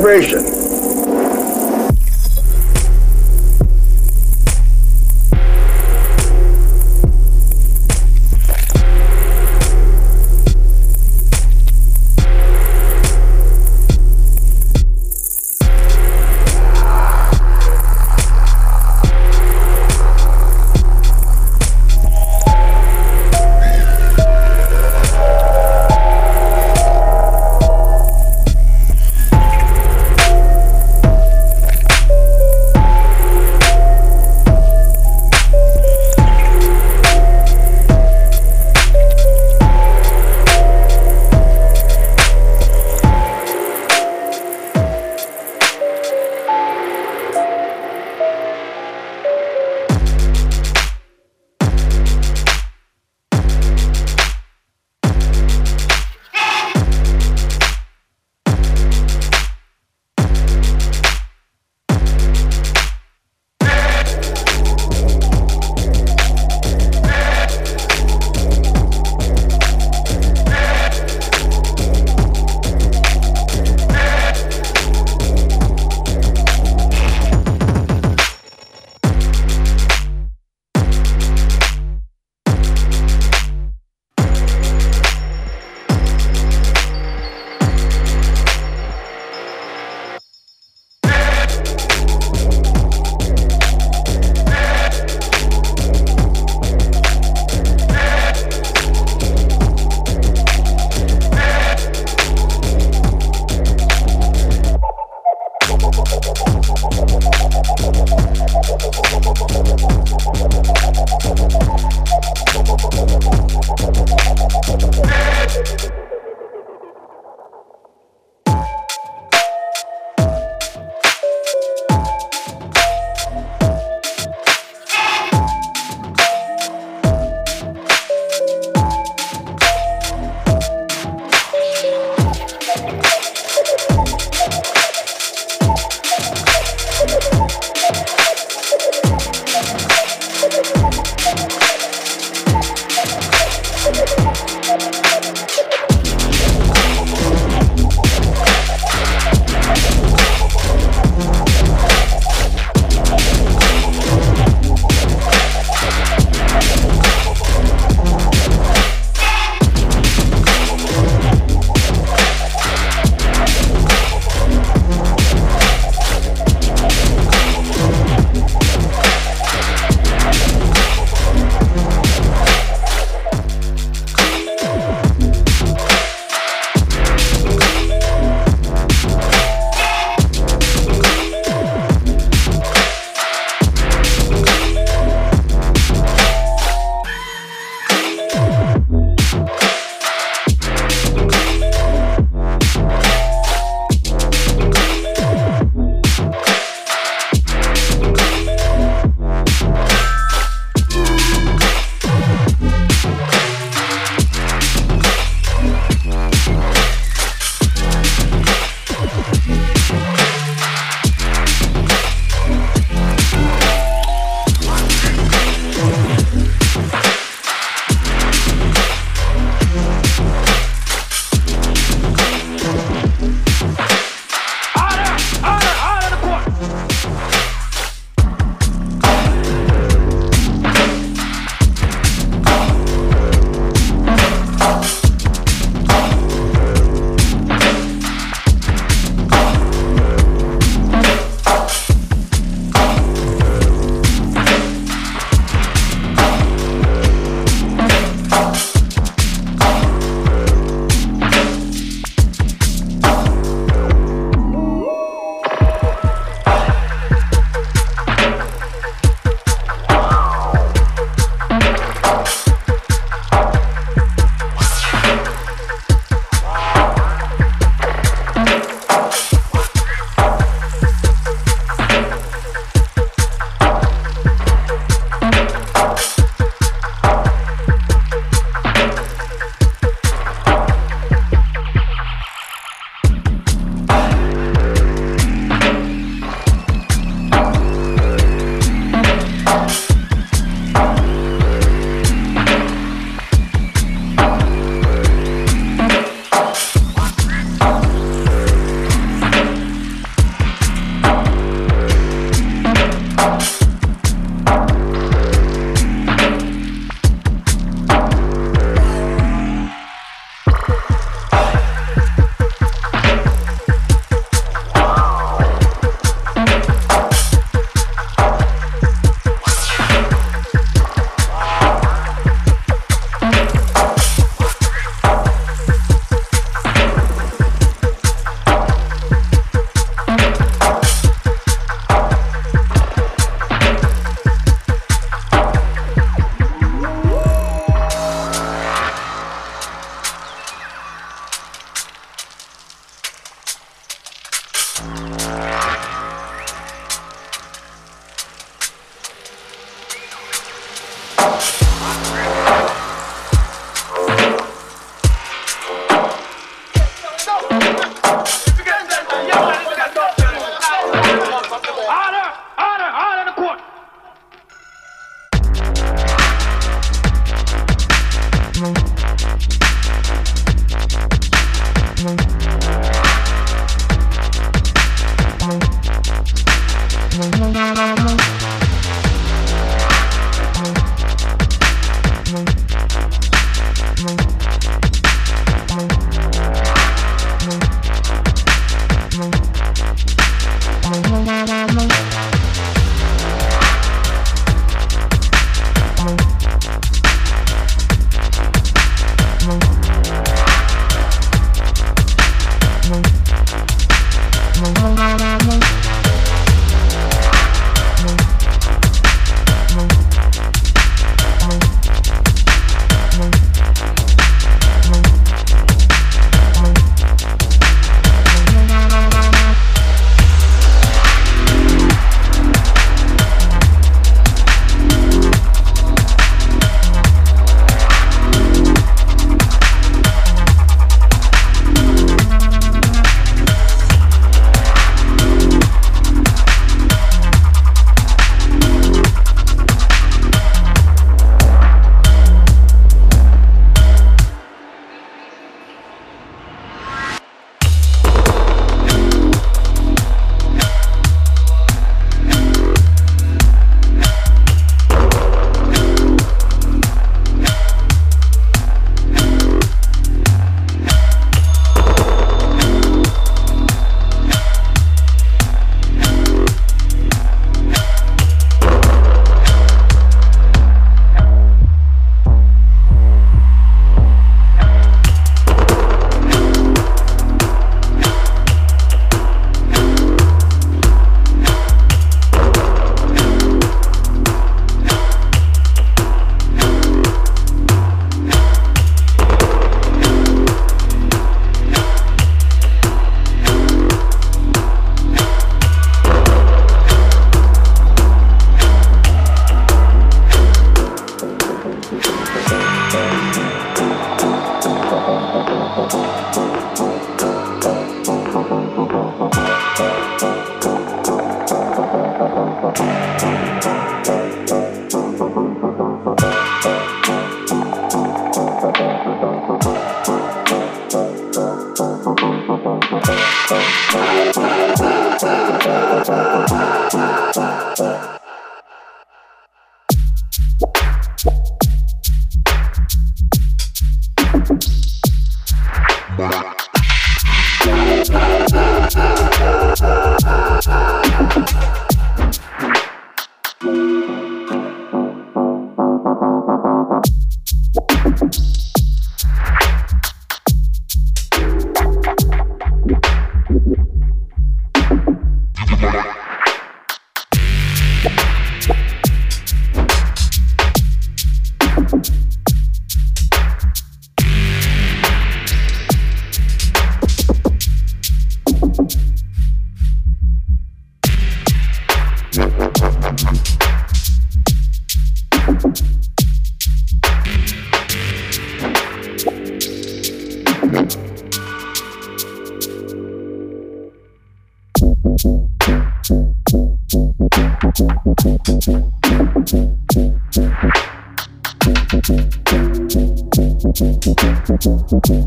vibration.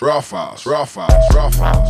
Raw files, raw files,